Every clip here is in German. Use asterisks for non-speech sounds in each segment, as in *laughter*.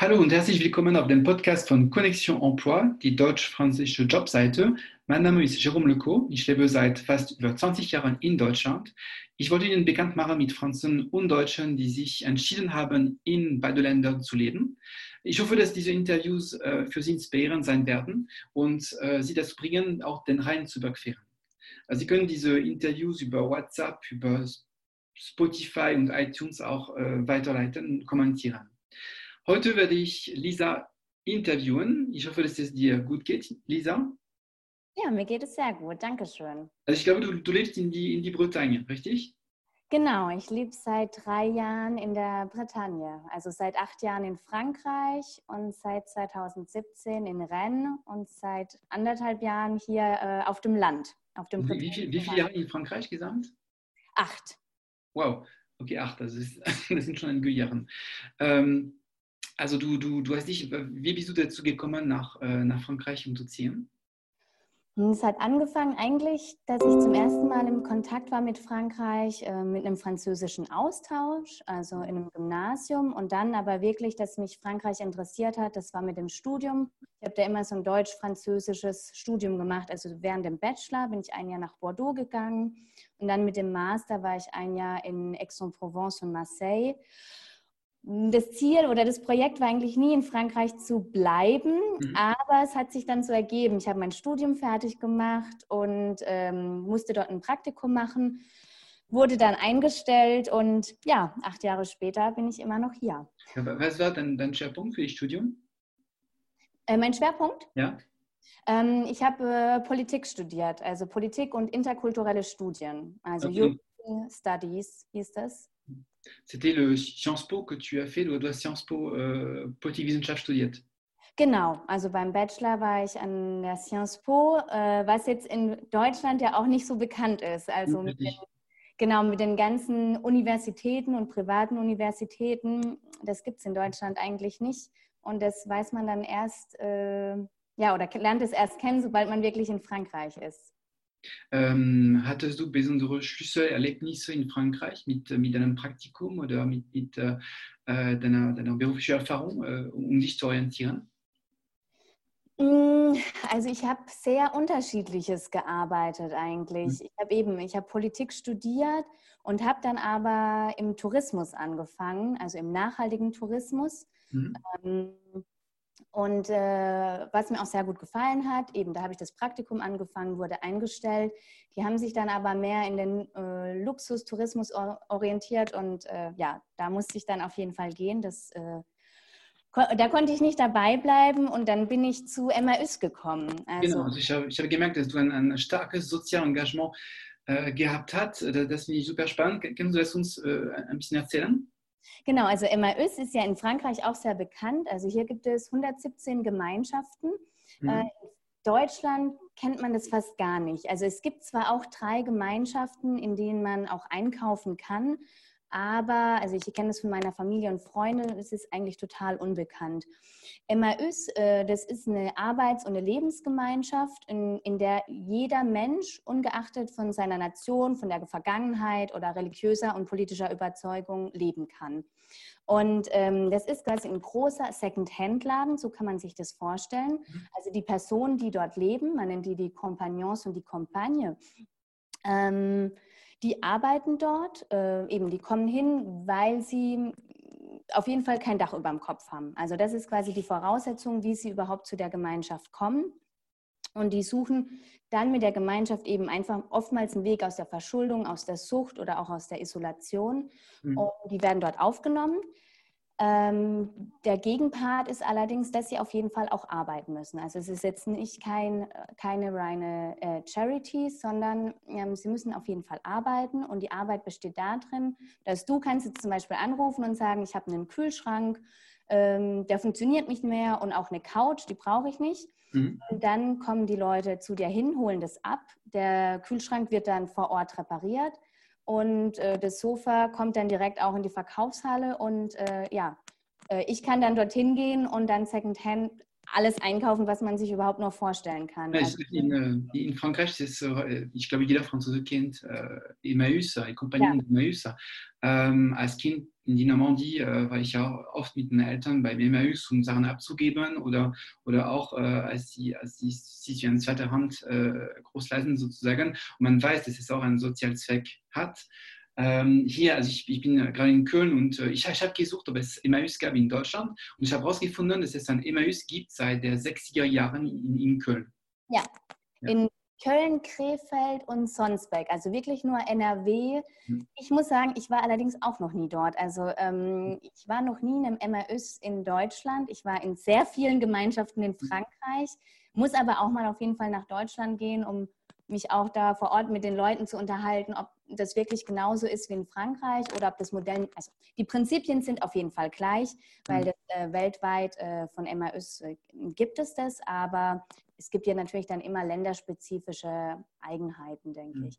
Hallo und herzlich willkommen auf dem Podcast von Connexion Emploi, die deutsch-französische Jobseite. Mein Name ist Jérôme Leco. Ich lebe seit fast über 20 Jahren in Deutschland. Ich wollte Ihnen bekannt machen mit Franzosen und Deutschen, die sich entschieden haben, in beide Ländern zu leben. Ich hoffe, dass diese Interviews äh, für Sie inspirierend sein werden und äh, Sie dazu bringen, auch den Rhein zu überqueren. Also Sie können diese Interviews über WhatsApp, über Spotify und iTunes auch äh, weiterleiten und kommentieren. Heute werde ich Lisa interviewen. Ich hoffe, dass es dir gut geht, Lisa. Ja, mir geht es sehr gut. Dankeschön. Also ich glaube, du, du lebst in die, in die Bretagne, richtig? Genau, ich lebe seit drei Jahren in der Bretagne. Also seit acht Jahren in Frankreich und seit 2017 in Rennes und seit anderthalb Jahren hier äh, auf dem Land. Auf dem wie, wie, viel, wie viele Jahre in Frankreich gesamt? Acht. Wow, okay, acht. Das, ist, *laughs* das sind schon einige Jahre. Ähm, also du, du, du hast dich, wie bist du dazu gekommen, nach, äh, nach Frankreich umzuziehen? Es hat angefangen eigentlich, dass ich zum ersten Mal im Kontakt war mit Frankreich, äh, mit einem französischen Austausch, also in einem Gymnasium. Und dann aber wirklich, dass mich Frankreich interessiert hat, das war mit dem Studium. Ich habe da immer so ein deutsch-französisches Studium gemacht. Also während dem Bachelor bin ich ein Jahr nach Bordeaux gegangen. Und dann mit dem Master war ich ein Jahr in Aix-en-Provence und Marseille das Ziel oder das Projekt war eigentlich nie in Frankreich zu bleiben, mhm. aber es hat sich dann so ergeben. Ich habe mein Studium fertig gemacht und ähm, musste dort ein Praktikum machen, wurde dann eingestellt und ja, acht Jahre später bin ich immer noch hier. Was war denn dein Schwerpunkt für das Studium? Äh, mein Schwerpunkt? Ja. Ähm, ich habe äh, Politik studiert, also Politik und interkulturelle Studien, also okay. European Studies hieß das. C'était le Sciences Po que tu as fait, du hast Sciences Po äh, Politikwissenschaft studiert. Genau, also beim Bachelor war ich an der Sciences Po, äh, was jetzt in Deutschland ja auch nicht so bekannt ist. Also mit den, genau mit den ganzen Universitäten und privaten Universitäten, das gibt es in Deutschland eigentlich nicht. Und das weiß man dann erst, äh, ja, oder lernt es erst kennen, sobald man wirklich in Frankreich ist. Ähm, hattest du besondere Schlüsselerlebnisse in Frankreich mit, mit deinem Praktikum oder mit, mit äh, deiner, deiner beruflichen Erfahrung, äh, um dich zu orientieren? Mm, also ich habe sehr unterschiedliches gearbeitet eigentlich. Mhm. Ich habe eben, ich habe Politik studiert und habe dann aber im Tourismus angefangen, also im nachhaltigen Tourismus. Mhm. Ähm, und äh, was mir auch sehr gut gefallen hat, eben da habe ich das Praktikum angefangen, wurde eingestellt. Die haben sich dann aber mehr in den äh, Luxustourismus orientiert und äh, ja, da musste ich dann auf jeden Fall gehen. Das, äh, ko da konnte ich nicht dabei bleiben und dann bin ich zu MAÜS gekommen. Also, genau, also ich habe, habe gemerkt, dass du ein, ein starkes soziales Engagement äh, gehabt hast. Das finde ich super spannend. Kannst du das uns äh, ein bisschen erzählen? Genau, also MAÜS ist ja in Frankreich auch sehr bekannt. Also hier gibt es 117 Gemeinschaften. Mhm. Äh, in Deutschland kennt man das fast gar nicht. Also es gibt zwar auch drei Gemeinschaften, in denen man auch einkaufen kann, aber, also ich kenne das von meiner Familie und Freunden, es ist eigentlich total unbekannt. MAÜs, äh, das ist eine Arbeits- und eine Lebensgemeinschaft, in, in der jeder Mensch, ungeachtet von seiner Nation, von der Vergangenheit oder religiöser und politischer Überzeugung, leben kann. Und ähm, das ist quasi ein großer Second-Hand-Laden, so kann man sich das vorstellen. Mhm. Also die Personen, die dort leben, man nennt die die Compagnons und die Compagne, ähm, die arbeiten dort, äh, eben die kommen hin, weil sie auf jeden Fall kein Dach über dem Kopf haben. Also das ist quasi die Voraussetzung, wie sie überhaupt zu der Gemeinschaft kommen. Und die suchen dann mit der Gemeinschaft eben einfach oftmals einen Weg aus der Verschuldung, aus der Sucht oder auch aus der Isolation. Mhm. Und die werden dort aufgenommen. Ähm, der Gegenpart ist allerdings, dass sie auf jeden Fall auch arbeiten müssen. Also es ist jetzt nicht kein, keine reine äh, Charity, sondern ähm, sie müssen auf jeden Fall arbeiten und die Arbeit besteht darin, dass du kannst jetzt zum Beispiel anrufen und sagen, ich habe einen Kühlschrank, ähm, der funktioniert nicht mehr und auch eine Couch, die brauche ich nicht. Mhm. Und dann kommen die Leute zu dir hin, holen das ab. Der Kühlschrank wird dann vor Ort repariert und äh, das Sofa kommt dann direkt auch in die Verkaufshalle und äh, ja, äh, ich kann dann dorthin gehen und dann Secondhand alles einkaufen, was man sich überhaupt noch vorstellen kann. Also in, in, Frankreich, ist, ich glaube, jeder Franzose kennt äh, Emmaüs, die Kompagnon ja. Emmaüs. Ähm, als Kind in die Normandie äh, war ich ja oft mit den Eltern bei Emmaüs, um Sachen abzugeben oder, oder auch äh, als sie, als sie sich in zweiter Hand äh, großleisen sozusagen. Und man weiß, dass es auch einen Sozialzweck hat. Ähm, hier, also ich, ich bin gerade in Köln und äh, ich, ich habe gesucht, ob es Emmaüs gab in Deutschland und ich habe herausgefunden, dass es ein Emmaüs gibt seit den 60er Jahren in, in Köln. Ja. ja. in Köln, Krefeld und Sonsbeck, also wirklich nur NRW. Mhm. Ich muss sagen, ich war allerdings auch noch nie dort. Also ähm, ich war noch nie in einem Emmaüs in Deutschland. Ich war in sehr vielen Gemeinschaften in hm. Frankreich, muss aber auch mal auf jeden Fall nach Deutschland gehen, um mich auch da vor Ort mit den Leuten zu unterhalten, ob das wirklich genauso ist wie in Frankreich oder ob das Modell, also die Prinzipien sind auf jeden Fall gleich, weil mhm. das, äh, weltweit äh, von MAÜs äh, gibt es das, aber es gibt ja natürlich dann immer länderspezifische Eigenheiten, denke mhm. ich.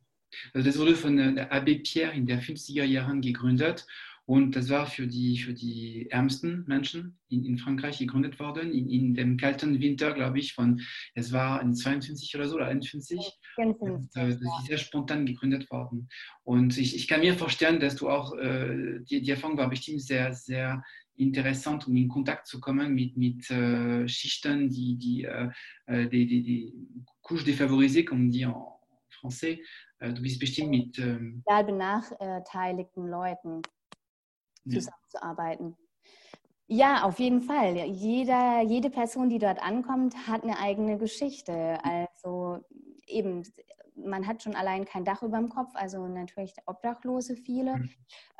Also das wurde von der Abbé Pierre in den 50er Jahren gegründet und das war für die, für die ärmsten Menschen in, in Frankreich gegründet worden, in, in, dem kalten Winter, glaube ich, von, es war in 52 oder so, oder 51. Und, äh, das ist sehr spontan gegründet worden. Und ich, ich kann mir vorstellen, dass du auch, äh, die, die Erfahrung war bestimmt sehr, sehr interessant, um in Kontakt zu kommen mit, mit äh, Schichten, die, die, äh, äh die, die, die Couche défavorisée, comme dit en français. Äh, du bist bestimmt mit... Ähm, ja, benachteiligten Leuten zusammenzuarbeiten. Ja, auf jeden Fall. Jeder, jede Person, die dort ankommt, hat eine eigene Geschichte. Also eben, man hat schon allein kein Dach über dem Kopf, also natürlich Obdachlose viele. Mhm.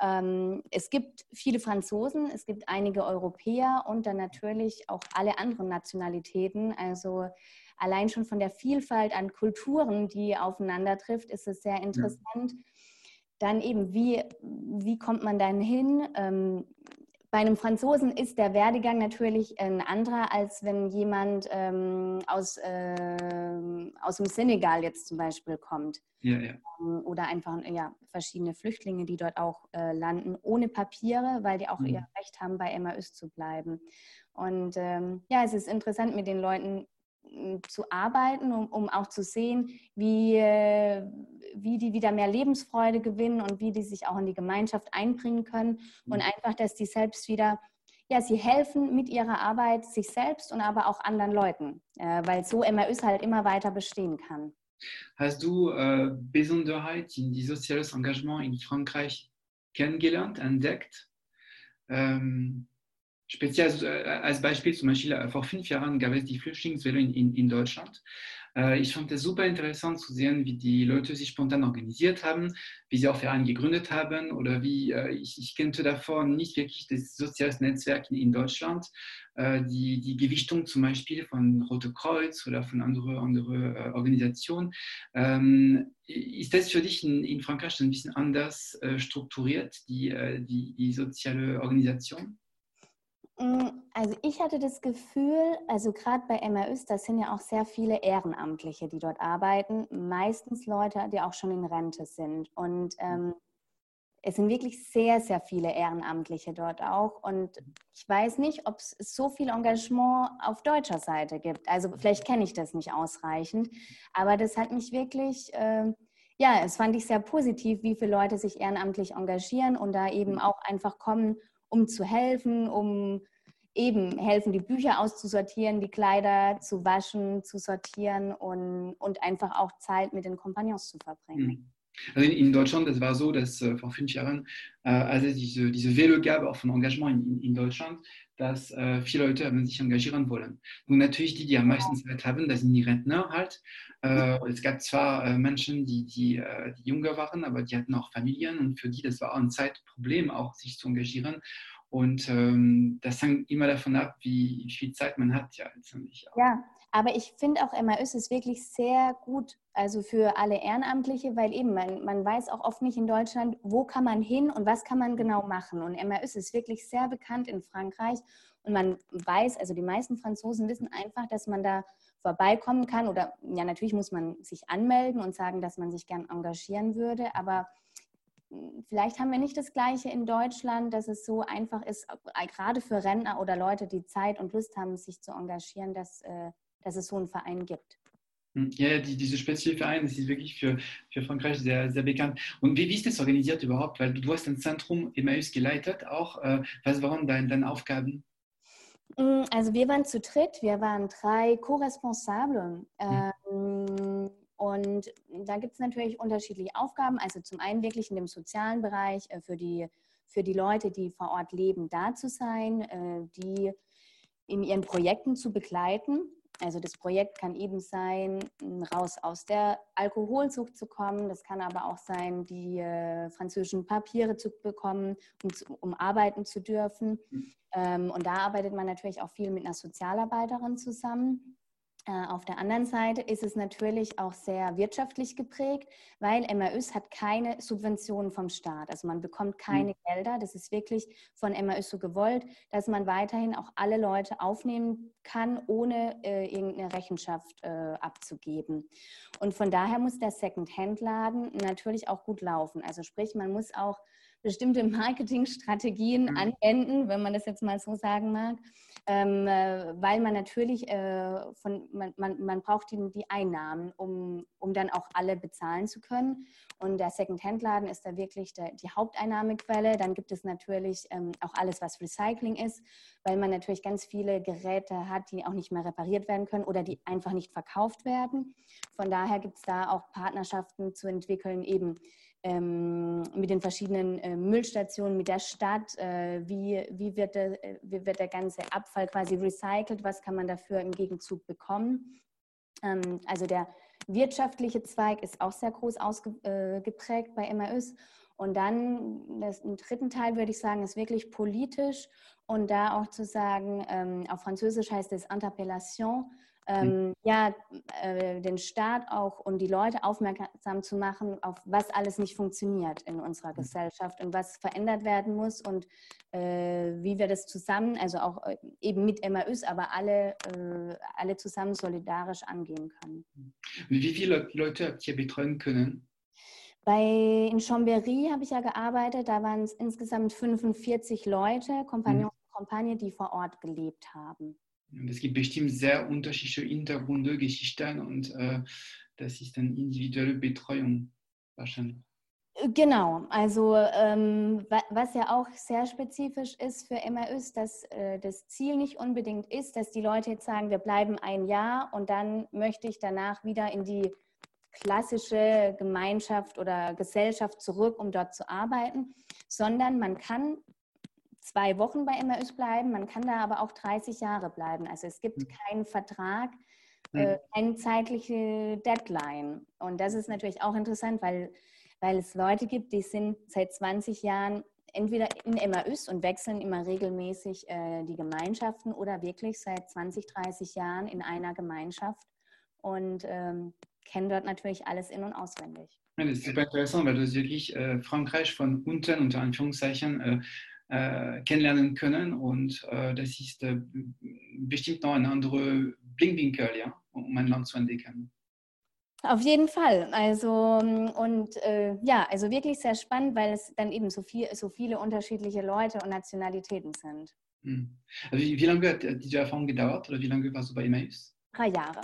Ähm, es gibt viele Franzosen, es gibt einige Europäer und dann natürlich auch alle anderen Nationalitäten. Also allein schon von der Vielfalt an Kulturen, die aufeinander trifft, ist es sehr interessant. Ja dann eben, wie, wie kommt man dann hin? Ähm, bei einem Franzosen ist der Werdegang natürlich ein anderer, als wenn jemand ähm, aus, äh, aus dem Senegal jetzt zum Beispiel kommt. Ja, ja. Ähm, oder einfach ja, verschiedene Flüchtlinge, die dort auch äh, landen, ohne Papiere, weil die auch mhm. ihr Recht haben, bei MAÜs zu bleiben. Und ähm, ja, es ist interessant, mit den Leuten zu arbeiten, um, um auch zu sehen, wie, äh, wie die wieder mehr Lebensfreude gewinnen und wie die sich auch in die Gemeinschaft einbringen können und mhm. einfach, dass die selbst wieder, ja, sie helfen mit ihrer Arbeit sich selbst und aber auch anderen Leuten, äh, weil so MRÜs halt immer weiter bestehen kann. Hast du äh, Besonderheit in die soziales Engagement in Frankreich kennengelernt, entdeckt? Ähm, Speziell äh, als Beispiel zum Beispiel äh, vor fünf Jahren gab es die Flüchtlingswelle in, in, Deutschland. Äh, ich fand es super interessant zu sehen, wie die Leute sich spontan organisiert haben, wie sie auch Vereine gegründet haben oder wie ich, ich kannte davor nicht wirklich das soziale Netzwerk in, in Deutschland. Die, die Gewichtung zum Beispiel von Rote Kreuz oder von anderen andere Organisationen. Ähm, ist das für dich in, in Frankreich ein bisschen anders strukturiert, die, die, die soziale Organisation? Mm, also ich hatte das Gefühl, also gerade bei MRÜs, das sind ja auch sehr viele Ehrenamtliche, die dort arbeiten, meistens Leute, die auch schon in Rente sind. Und ähm, es sind wirklich sehr, sehr viele Ehrenamtliche dort auch. Und ich weiß nicht, ob es so viel Engagement auf deutscher Seite gibt. Also vielleicht kenne ich das nicht ausreichend, aber das hat mich wirklich... Äh, ja, es fand ich sehr positiv, wie viele Leute sich ehrenamtlich engagieren und da eben auch einfach kommen, um zu helfen, um eben helfen, die Bücher auszusortieren, die Kleider zu waschen, zu sortieren und, und einfach auch Zeit mit den Kompagnons zu verbringen. Mhm. Also in, Deutschland, das war so, dass äh, vor fünf Jahren, äh, als es diese, diese Welle gab, auch von Engagement in, in Deutschland, dass äh, viele Leute haben sich engagieren wollen. Und natürlich die, die am meisten Zeit haben, das sind die Rentner halt. Äh, es gab zwar äh, Menschen, die, die, äh, die jünger waren, aber die hatten auch Familien und für die, das war auch ein Zeitproblem, auch sich zu engagieren. Und ähm, das hängt immer davon ab, wie, wie viel Zeit man hat, ja. Auch. Ja, aber ich finde auch MAÜs ist wirklich sehr gut, also für alle Ehrenamtliche, weil eben man, man weiß auch oft nicht in Deutschland, wo kann man hin und was kann man genau machen. Und MAÜs ist wirklich sehr bekannt in Frankreich und man weiß, also die meisten Franzosen wissen einfach, dass man da vorbeikommen kann oder ja, natürlich muss man sich anmelden und sagen, dass man sich gern engagieren würde, aber vielleicht haben wir nicht das Gleiche in Deutschland, dass es so einfach ist, äh, gerade für Rentner oder Leute, die Zeit und Lust haben, sich zu engagieren, dass, äh, dass es so einen Verein gibt. Hm, ja, die, diese spezielle Verein, das ist wirklich für, für Frankreich sehr, sehr bekannt. Und wie, wie ist das organisiert überhaupt? Weil du, du hast ein Zentrum Emmaüs geleitet auch. Äh, was waren deine, deine Aufgaben? Hm, also wir waren zu dritt, wir waren drei Co-Responsable. Hm. Ähm, und da gibt es natürlich unterschiedliche Aufgaben. Also zum einen wirklich in dem sozialen Bereich äh, für, die, für die Leute, die vor Ort leben, da zu sein, äh, die in ihren Projekten zu begleiten. Also das Projekt kann eben sein, raus aus der Alkoholsucht zu kommen. Das kann aber auch sein, die äh, französischen Papiere zu bekommen, um, um arbeiten zu dürfen. Mhm. Ähm, und da arbeitet man natürlich auch viel mit einer Sozialarbeiterin zusammen. Äh, auf der anderen Seite ist es natürlich auch sehr wirtschaftlich geprägt, weil MAÜs hat keine Subventionen vom Staat. Also man bekommt keine mhm. Gelder. Das ist wirklich von MAÜs so gewollt, dass man weiterhin auch alle Leute aufnehmen kann, ohne äh, irgendeine Rechenschaft äh, abzugeben. Und von daher muss der Second-Hand-Laden natürlich auch gut laufen. Also sprich, man muss auch bestimmte Marketingstrategien mhm. anwenden, wenn man das jetzt mal so sagen mag, ähm, äh, weil man natürlich äh, von, man, man, man braucht die, die Einnahmen, um, um dann auch alle bezahlen zu können. Und der Second-Hand-Laden ist da wirklich der, die Haupteinnahmequelle. Dann gibt es natürlich ähm, auch alles, was Recycling ist, weil man natürlich ganz viele Geräte hat, die auch nicht mehr repariert werden können oder die einfach nicht verkauft werden. Von daher gibt es da auch Partnerschaften zu entwickeln, eben ähm, mit den verschiedenen äh, Müllstationen, mit der Stadt, äh, wie, wie, wird der, äh, wie wird der ganze Abfall quasi recycelt, was kann man dafür im Gegenzug bekommen. Ähm, also der wirtschaftliche Zweig ist auch sehr groß ausgeprägt äh, bei MAÜs. Und dann, das, den dritten Teil würde ich sagen, ist wirklich politisch und da auch zu sagen, ähm, auf Französisch heißt es Interpellation. Ähm, ja, äh, den Staat auch und die Leute aufmerksam zu machen, auf was alles nicht funktioniert in unserer hm. Gesellschaft und was verändert werden muss und äh, wie wir das zusammen, also auch äh, eben mit MAÜs, aber alle, äh, alle zusammen solidarisch angehen können. Wie viele Leute habt ihr betreuen können? Bei, in Chambéry habe ich ja gearbeitet, da waren es insgesamt 45 Leute, Kompagnons mhm. Kompagne, die vor Ort gelebt haben. Und es gibt bestimmt sehr unterschiedliche Hintergründe, Geschichten und äh, das ist eine individuelle Betreuung wahrscheinlich. Genau, also ähm, was ja auch sehr spezifisch ist für MRÜs, dass äh, das Ziel nicht unbedingt ist, dass die Leute jetzt sagen, wir bleiben ein Jahr und dann möchte ich danach wieder in die klassische Gemeinschaft oder Gesellschaft zurück, um dort zu arbeiten, sondern man kann zwei Wochen bei MRÜs bleiben, man kann da aber auch 30 Jahre bleiben. Also es gibt hm. keinen Vertrag, äh, hm. keine zeitliche Deadline. Und das ist natürlich auch interessant, weil, weil es Leute gibt, die sind seit 20 Jahren entweder in MAÜs und wechseln immer regelmäßig äh, die Gemeinschaften oder wirklich seit 20, 30 Jahren in einer Gemeinschaft und ähm, kennen dort natürlich alles in- und auswendig. Ja, das ist super interessant, weil du wirklich äh, Frankreich von unten unter Anführungszeichen äh, kennenlernen können. Und äh, das ist äh, bestimmt noch ein anderer Blickwinkel, ja, um ein Land zu entdecken. Auf jeden Fall. Also und äh, ja, also wirklich sehr spannend, weil es dann eben so, viel, so viele unterschiedliche Leute und Nationalitäten sind. Hm. Also wie, wie, lange hat diese Erfahrung gedauert oder wie lange warst du bei Emmaüs? Drei Jahre.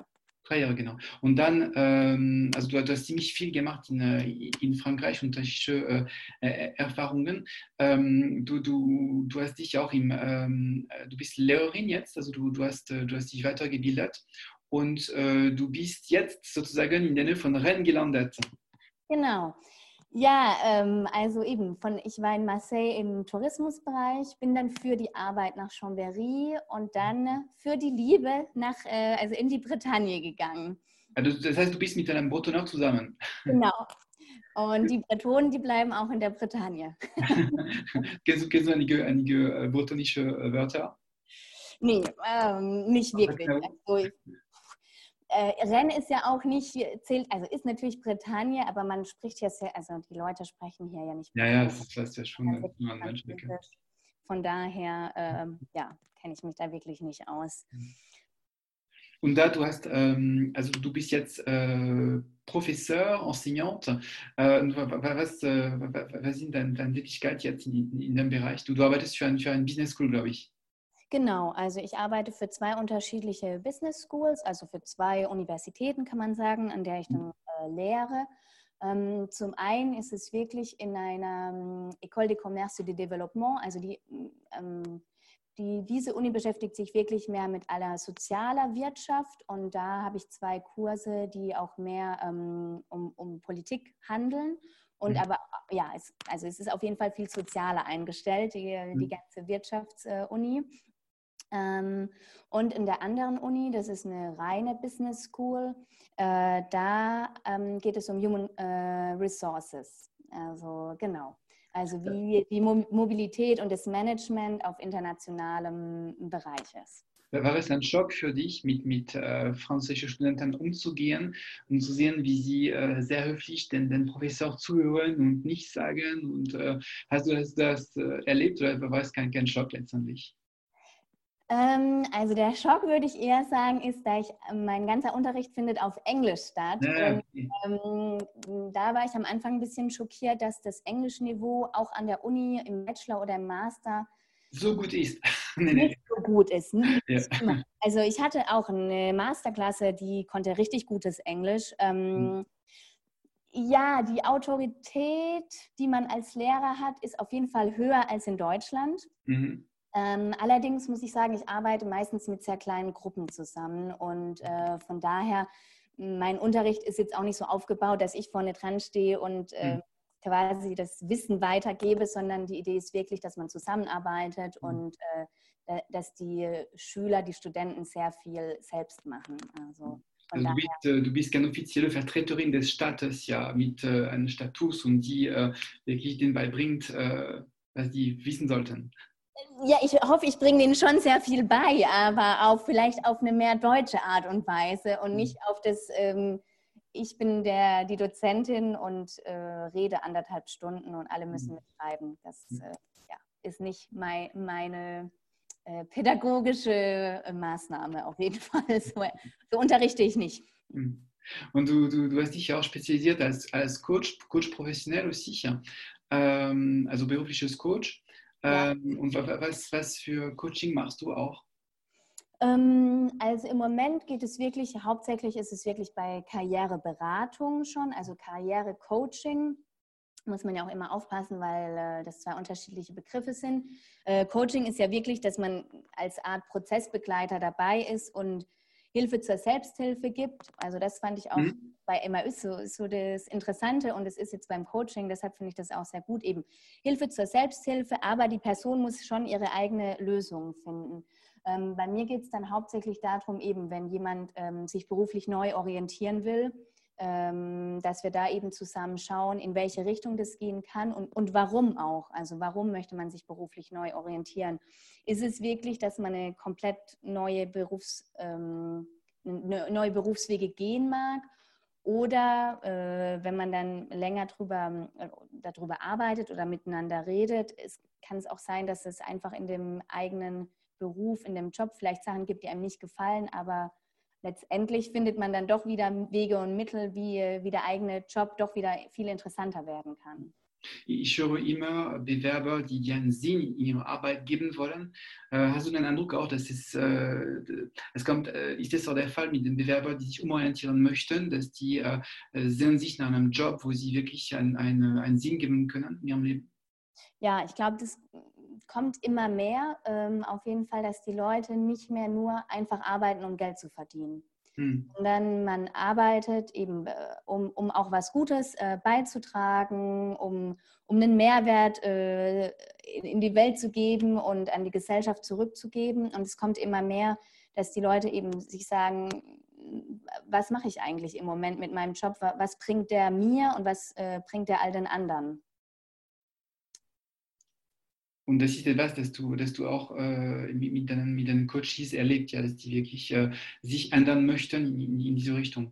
Drei Jahre, genau. Und dann, ähm, also du, hast ziemlich viel gemacht in, äh, in Frankreich, unterschiedliche äh, äh, Erfahrungen. Ähm, du, du, du hast dich auch im, ähm, du bist Lehrerin jetzt, also du, du, hast, du hast dich weitergebildet und äh, du bist jetzt sozusagen in der Nähe von Rennes gelandet. Genau. Ja, ähm, also eben, von, ich war in Marseille im Tourismusbereich, bin dann für die Arbeit nach Chambéry und dann für die Liebe nach, äh, also in die Bretagne gegangen. Also das heißt, du bist mit einem Bretonner zusammen. Genau. Und die Bretonen, die bleiben auch in der Bretagne. *laughs* kennst, du, kennst du einige, einige äh, bretonische äh, Wörter? Nee, ähm, nicht wirklich. Also, äh, Rennes ist ja auch nicht, zählt, also ist natürlich Bretagne, aber man spricht ja sehr, also die Leute sprechen hier ja nicht. Ja, ja, das ist ja schon also, ein Mensch. Von daher, äh, ja, kenne ich mich da wirklich nicht aus. Und da du hast, ähm, also du bist jetzt äh, Professeur, Enseignante. Äh, was, äh, was sind deine, deine Tätigkeiten jetzt in, in, dem Bereich? Du, du arbeitest für, ein, für eine Business School, glaube ich. Genau, also ich arbeite für zwei unterschiedliche Business Schools, also für zwei Universitäten kann man sagen, an der ich dann äh, lehre. Ähm, zum einen ist es wirklich in einer ähm, École de Commerce de Développement, also die ähm, die, diese Uni beschäftigt sich wirklich mehr mit aller sozialer Wirtschaft und da habe ich zwei Kurse, die auch mehr ähm, um, um, Politik handeln. Und mhm. aber ja, es, also es ist auf jeden Fall viel sozialer eingestellt, die, mhm. die ganze Wirtschaftsuni. Ähm, und in der anderen Uni, das ist eine reine Business School, äh, da ähm, geht es um Human äh, Resources. Also genau. Also wie die Mobilität und das Management auf internationalem Bereich ist. War es ein Schock für dich, mit, mit äh, französischen Studenten umzugehen und zu sehen, wie sie äh, sehr höflich den, den Professor zuhören und nichts sagen? Und äh, hast du das, das äh, erlebt oder war es kein, kein Schock letztendlich? Ähm, also der Schock, würde ich eher sagen, ist, da ich ähm, mein ganzer Unterricht findet auf Englisch statt. Ja, okay. und, ähm, da war ich am Anfang ein bisschen schockiert, dass das Englischniveau auch an der Uni im Bachelor oder im Master so gut ist. *laughs* nee, nee. Nicht so gut ist. Ja. Also ich hatte auch eine Masterklasse, die konnte richtig gutes Englisch. Ähm, mhm. Ja, die Autorität, die man als Lehrer hat, ist auf jeden Fall höher als in Deutschland. Mhm. Ähm, allerdings muss ich sagen, ich arbeite meistens mit sehr kleinen Gruppen zusammen und äh, von daher, mein Unterricht ist jetzt auch nicht so aufgebaut, dass ich vorne dran stehe und äh, mhm. quasi das Wissen weitergebe, sondern die Idee ist wirklich, dass man zusammenarbeitet mhm. und äh, dass die Schüler, die Studenten sehr viel selbst machen. Also, also du, bist, äh, du, bist, keine offizielle Vertreterin des Staates, ja, mit äh, einem Status und die äh, wirklich denen beibringt, was die wissen sollten ja, ich hoffe, ich bringe denen schon sehr viel bei, aber auch vielleicht auf eine mehr deutsche Art und Weise und nicht mhm. auf das, ähm, ich bin der, die Dozentin und äh, rede anderthalb Stunden und alle müssen mhm. mitschreiben. Das mhm. äh, ja, ist nicht mein, meine äh, pädagogische äh, Maßnahme auf jeden *laughs* Fall. So, so unterrichte ich nicht. Und du, du, du hast dich ja auch spezialisiert als, als Coach, Coach professionell aussi, ähm, also berufliches Coach. Ja. Ähm, und was, was für Coaching machst du auch? Ähm, also im Moment geht es wirklich, hauptsächlich ist es wirklich bei Karriereberatung schon, also Karrierecoaching. Muss man ja auch immer aufpassen, weil äh, das zwei unterschiedliche Begriffe sind. Äh, Coaching ist ja wirklich, dass man als Art Prozessbegleiter dabei ist und Hilfe zur Selbsthilfe gibt. Also das fand ich auch mhm. bei MAÜs so, so das Interessante und es ist jetzt beim Coaching, deshalb finde ich das auch sehr gut eben. Hilfe zur Selbsthilfe, aber die Person muss schon ihre eigene Lösung finden. Ähm, bei mir geht es dann hauptsächlich darum, eben wenn jemand ähm, sich beruflich neu orientieren will, dass wir da eben zusammen schauen, in welche Richtung das gehen kann und, und warum auch. Also warum möchte man sich beruflich neu orientieren? Ist es wirklich, dass man eine komplett neue, Berufs, ähm, ne, neue Berufswege gehen mag? Oder äh, wenn man dann länger drüber, äh, darüber arbeitet oder miteinander redet, es, kann es auch sein, dass es einfach in dem eigenen Beruf, in dem Job vielleicht Sachen gibt, die einem nicht gefallen, aber letztendlich findet man dann doch wieder Wege und Mittel, wie, wie der eigene Job doch wieder viel interessanter werden kann. Ich höre immer Bewerber, die einen Sinn in ihrer Arbeit geben wollen. Äh, hast du den Eindruck auch, dass es, äh, es kommt, äh, ist das auch der Fall mit den Bewerbern, die sich umorientieren möchten, dass die sehen sich nach einem Job, wo sie wirklich einen, einen, einen Sinn geben können in ihrem Leben? Ja, ich glaube, das kommt immer mehr. Ähm, auf jeden Fall, dass die Leute nicht mehr nur einfach arbeiten, um Geld zu verdienen. Hm. Sondern man arbeitet eben, äh, um, um auch was Gutes äh, beizutragen, um, um einen Mehrwert äh, in, in die Welt zu geben und an die Gesellschaft zurückzugeben. Und es kommt immer mehr, dass die Leute eben sich sagen, was mache ich eigentlich im Moment mit meinem Job? Was bringt der mir und was äh, bringt der all den anderen? Und das ist etwas, das du, das du auch äh, mit, deinen, mit deinen Coaches erlebt, ja, dass die wirklich äh, sich ändern möchten in, in, diese Richtung.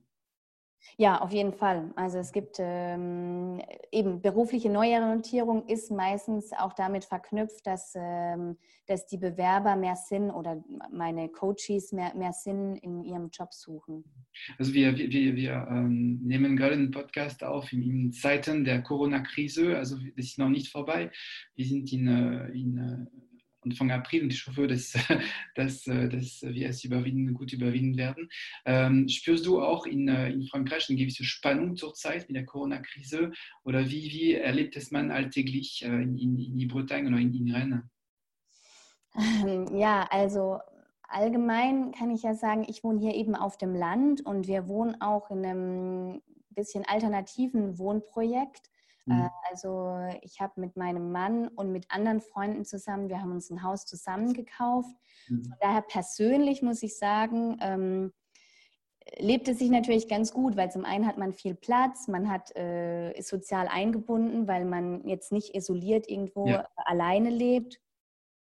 Ja, auf jeden Fall. Also es gibt ähm, eben berufliche Neuorientierung ist meistens auch damit verknüpft, dass, ähm, dass die Bewerber mehr Sinn oder meine Coaches mehr, mehr Sinn in ihrem Job suchen. Also wir, wir, wir ähm, nehmen gerade einen Podcast auf in, Zeiten der Corona-Krise. Also das ist noch nicht vorbei. Wir sind in, äh, in äh, Anfang April und ich hoffe, dass, *laughs* dass, äh, dass wir es überwinden, gut überwinden werden. Ähm, spürst du auch in, äh, in Frankreich eine gewisse Spannung zurzeit mit der Corona-Krise oder wie, wie erlebt es man alltäglich äh, in, in, in Bretagne oder in, in Rennes? Ähm, ja, also allgemein kann ich ja sagen, ich wohne hier eben auf dem Land und wir wohnen auch in einem bisschen alternativen Wohnprojekt. Mhm. Äh, also ich habe mit meinem Mann und mit anderen Freunden zusammen, wir haben uns ein Haus zusammen gekauft. Mhm. Von daher persönlich muss ich sagen, ähm, lebt es sich natürlich ganz gut, weil zum einen hat man viel Platz, man hat, äh, ist sozial eingebunden, weil man jetzt nicht isoliert irgendwo ja. alleine lebt.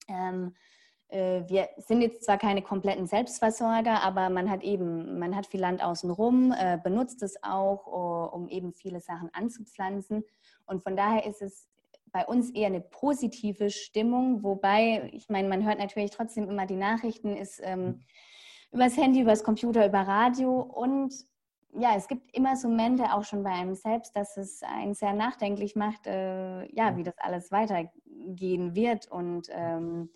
Ähm, äh, wir sind jetzt zwar keine kompletten Selbstversorger, aber man hat eben, man hat viel Land außenrum, äh, benutzt es auch, um eben viele Sachen anzupflanzen. Und von daher ist es bei uns eher eine positive Stimmung, wobei, ich meine, man hört natürlich trotzdem immer die Nachrichten, ist ähm, übers Handy, übers Computer, über Radio. Und ja, es gibt immer so Momente auch schon bei einem selbst, dass es einen sehr nachdenklich macht, äh, ja, wie das alles weitergehen wird. Und ähm,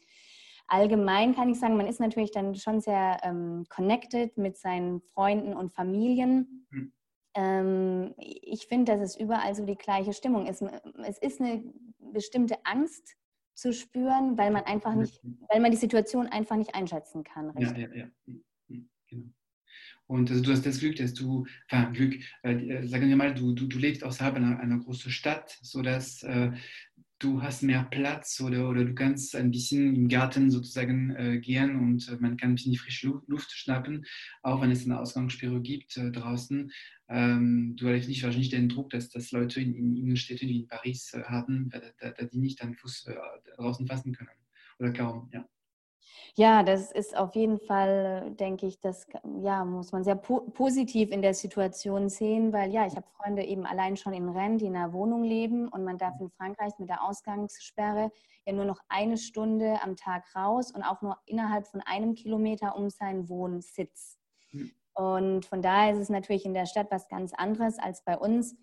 allgemein kann ich sagen, man ist natürlich dann schon sehr ähm, connected mit seinen Freunden und Familien. Mhm. Ähm, ich finde, dass es überall so die gleiche Stimmung ist. Es ist eine bestimmte Angst zu spüren, weil man einfach nicht, weil man die Situation einfach nicht einschätzen kann. Richtig? Ja, ja, ja. Mhm, mhm, genau. Und also du hast das Glück, dass du, enfin Glück, äh, äh, sagen wir mal, du, du, du lebst außerhalb einer, einer großen Stadt, sodass äh, du hast mehr Platz oder, oder du kannst ein bisschen im Garten sozusagen äh, gehen und äh, man kann ein bisschen die frische Luft schnappen, auch wenn es eine Ausgangssperre gibt äh, draußen. Ähm, du hast nicht wahrscheinlich den Druck, dass das Leute in, in Innenstädten wie in Paris äh, haben, da, da, da, die nicht einen Fuß äh, draußen fassen können oder kaum, ja. Ja, das ist auf jeden Fall, denke ich, das ja, muss man sehr po positiv in der Situation sehen, weil ja, ich habe Freunde eben allein schon in Rennes, die in einer Wohnung leben und man darf in Frankreich mit der Ausgangssperre ja nur noch eine Stunde am Tag raus und auch nur innerhalb von einem Kilometer um seinen Wohnsitz. Mhm. Und von daher ist es natürlich in der Stadt was ganz anderes als bei uns.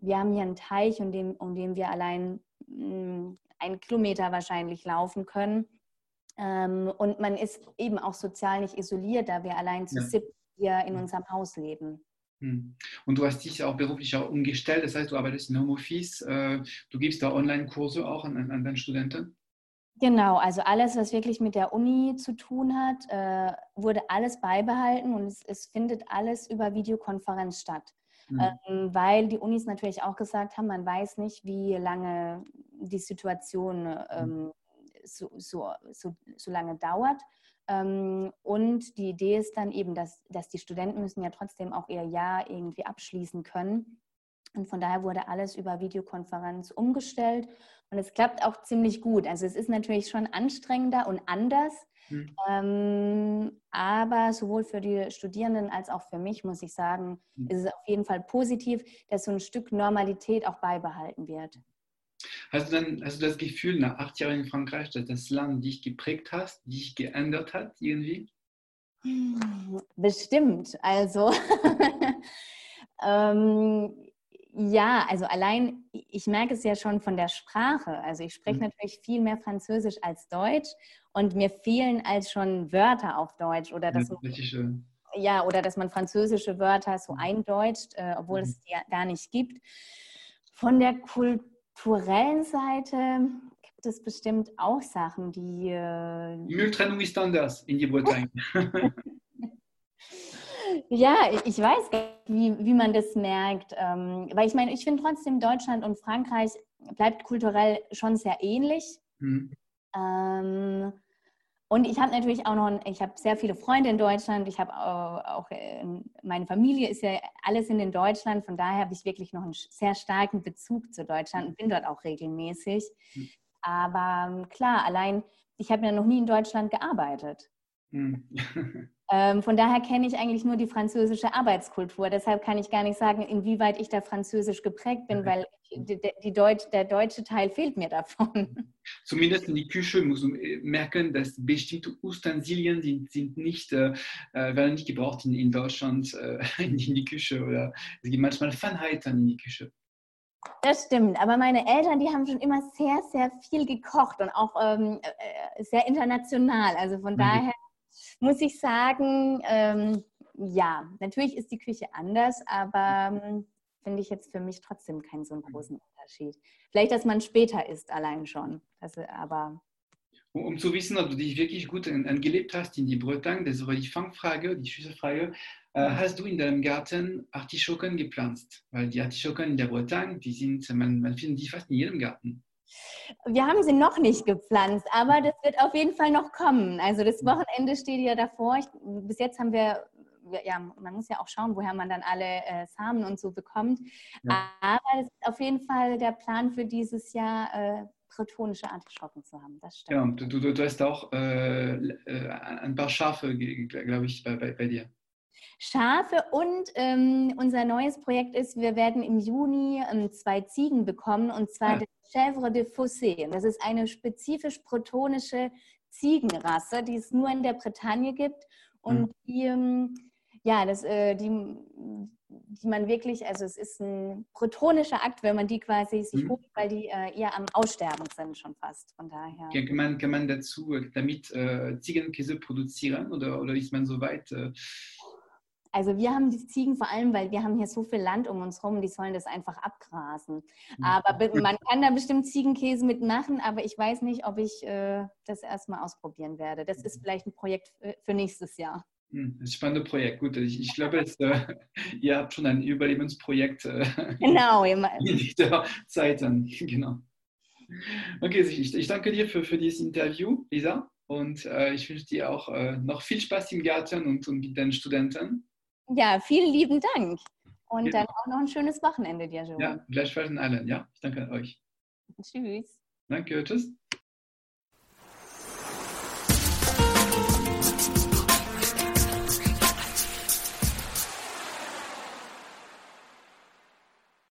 Wir haben hier einen Teich, um den, um den wir allein mh, hm, einen Kilometer wahrscheinlich laufen können. Ähm, und man ist eben auch sozial nicht isoliert, da wir allein zu ja. sieb hier in unserem Haus leben. Hm. Und du hast dich auch beruflich auch umgestellt, das heißt, du arbeitest in Homeoffice, äh, du gibst da Online-Kurse auch an, an deine Studenten? Genau, also alles, was wirklich mit der Uni zu tun hat, äh, wurde alles beibehalten und es, es, findet alles über Videokonferenz statt. Mhm. Ähm, weil die Unis natürlich auch gesagt haben, man weiß nicht, wie lange die Situation hm. ähm, so, so, so, so lange dauert. Ähm, und die Idee ist dann eben, dass, dass die Studenten müssen ja trotzdem auch ihr Jahr irgendwie abschließen können. Und von daher wurde alles über Videokonferenz umgestellt. Und es klappt auch ziemlich gut. Also es ist natürlich schon anstrengender und anders. Mhm. Ähm, aber sowohl für die Studierenden als auch für mich, muss ich sagen, mhm. ist es auf jeden Fall positiv, dass so ein Stück Normalität auch beibehalten wird. Hast du dann hast du das Gefühl, nach acht Jahren in Frankreich, dass das Land dich geprägt hat, dich geändert hat irgendwie? Bestimmt. Also, *laughs* ähm, ja, also allein, ich merke es ja schon von der Sprache. Also ich spreche mhm. natürlich viel mehr Französisch als Deutsch und mir fehlen als schon Wörter auf Deutsch oder dass ja, man, ja, oder dass man französische Wörter so mhm. eindeutscht, äh, obwohl mhm. es die ja gar nicht gibt. Von der Kultur kulturellen Seite gibt es bestimmt auch Sachen, die. Äh, Mülltrennung ist anders in die Bretagne. *laughs* ja, ich weiß gar nicht, wie, wie man das merkt. Ähm, weil ich meine, ich finde trotzdem, Deutschland und Frankreich bleibt kulturell schon sehr ähnlich. Hm. Ähm, und ich habe natürlich auch noch, ich habe sehr viele Freunde in Deutschland. Ich habe auch, äh, meine Familie ist ja alles in Deutschland. Von daher habe ich wirklich noch einen sehr starken Bezug zu Deutschland und bin dort auch regelmäßig. Hm. Aber ähm, klar, allein, ich habe ja noch nie in Deutschland gearbeitet. Hm. *laughs* Ähm, von daher kenne ich eigentlich nur die französische Arbeitskultur. Deshalb kann ich gar nicht sagen, inwieweit ich da französisch geprägt bin, weil die, die Deutsch, der deutsche Teil fehlt mir davon. Zumindest in die Küche muss man merken, dass bestimmte Ustensilien sind, sind nicht, äh, äh werden nicht gebraucht in, in Deutschland äh, *laughs* in die Küche oder es gibt manchmal Feinheiten in die Küche. Das stimmt, aber meine Eltern, die haben schon immer sehr, sehr viel gekocht und auch ähm, äh, sehr international. Also von mhm. daher muss ich sagen, ähm, ja, natürlich ist die Küche anders, aber ähm, finde ich jetzt für mich trotzdem keinen so einen großen Unterschied. Vielleicht, dass man später isst, allein schon. Das, aber um, um, zu wissen, ob du dich wirklich gut angelebt hast in die Bretagne, das war die Fangfrage, die Schüsselfrage. Äh, mhm. hast du in deinem Garten Artischocken gepflanzt? Weil die Artischocken in der Bretagne, die sind, man, man findet die fast in jedem Garten. Wir haben sie noch nicht gepflanzt, aber das wird auf jeden Fall noch kommen. Also das mhm. Wochenende steht ja davor. Ich, bis jetzt haben wir, ja, man muss ja auch schauen, woher man dann alle äh, Samen und so bekommt. Ja. Aber das ist auf jeden Fall der Plan für dieses Jahr, äh, bretonische Artischocken zu haben. Das stimmt. Ja, du, du, du hast auch äh, äh ein paar Schafe, glaube ich, bei, bei dir. Schafe und ähm, unser neues Projekt ist, wir werden im Juni ähm, zwei Ziegen bekommen und zwar ja. Ah. Chèvre de Fossé. Das ist eine spezifisch bretonische Ziegenrasse, die es nur in der Bretagne gibt und mhm. die, ähm, ja, das, äh, die, die man wirklich, also es ist ein bretonischer Akt, wenn man die quasi sich mhm. holt, weil die äh, eher am Aussterben sind schon fast. Von daher. Ja, kann, man, kann man dazu äh, damit äh, Ziegenkäse produzieren oder, oder ist man so weit? Also wir haben die Ziegen vor allem, weil wir haben hier so viel Land um uns herum, die sollen das einfach abgrasen. Mhm. Aber man kann da bestimmt Ziegenkäse mitmachen, aber ich weiß nicht, ob ich äh, das erstmal ausprobieren werde. Das ist mhm. vielleicht ein Projekt für nächstes Jahr. Hm, das spannendes Projekt. Gut, ich, ich glaube, es, äh, *laughs* ihr habt schon ein Überlebensprojekt äh, *laughs* genau, *laughs* in dieser Zeit. Dann. Genau. Okay, ich, ich danke dir für, für dieses Interview, Lisa. Und äh, ich wünsche dir auch äh, noch viel Spaß im Garten und, und mit den Studenten. Ja, vielen lieben Dank. Und dann auch noch ein schönes Wochenende dir, Jerome. Ja, gleichfalls an allen. Ja, ich danke euch. Tschüss. Danke, tschüss.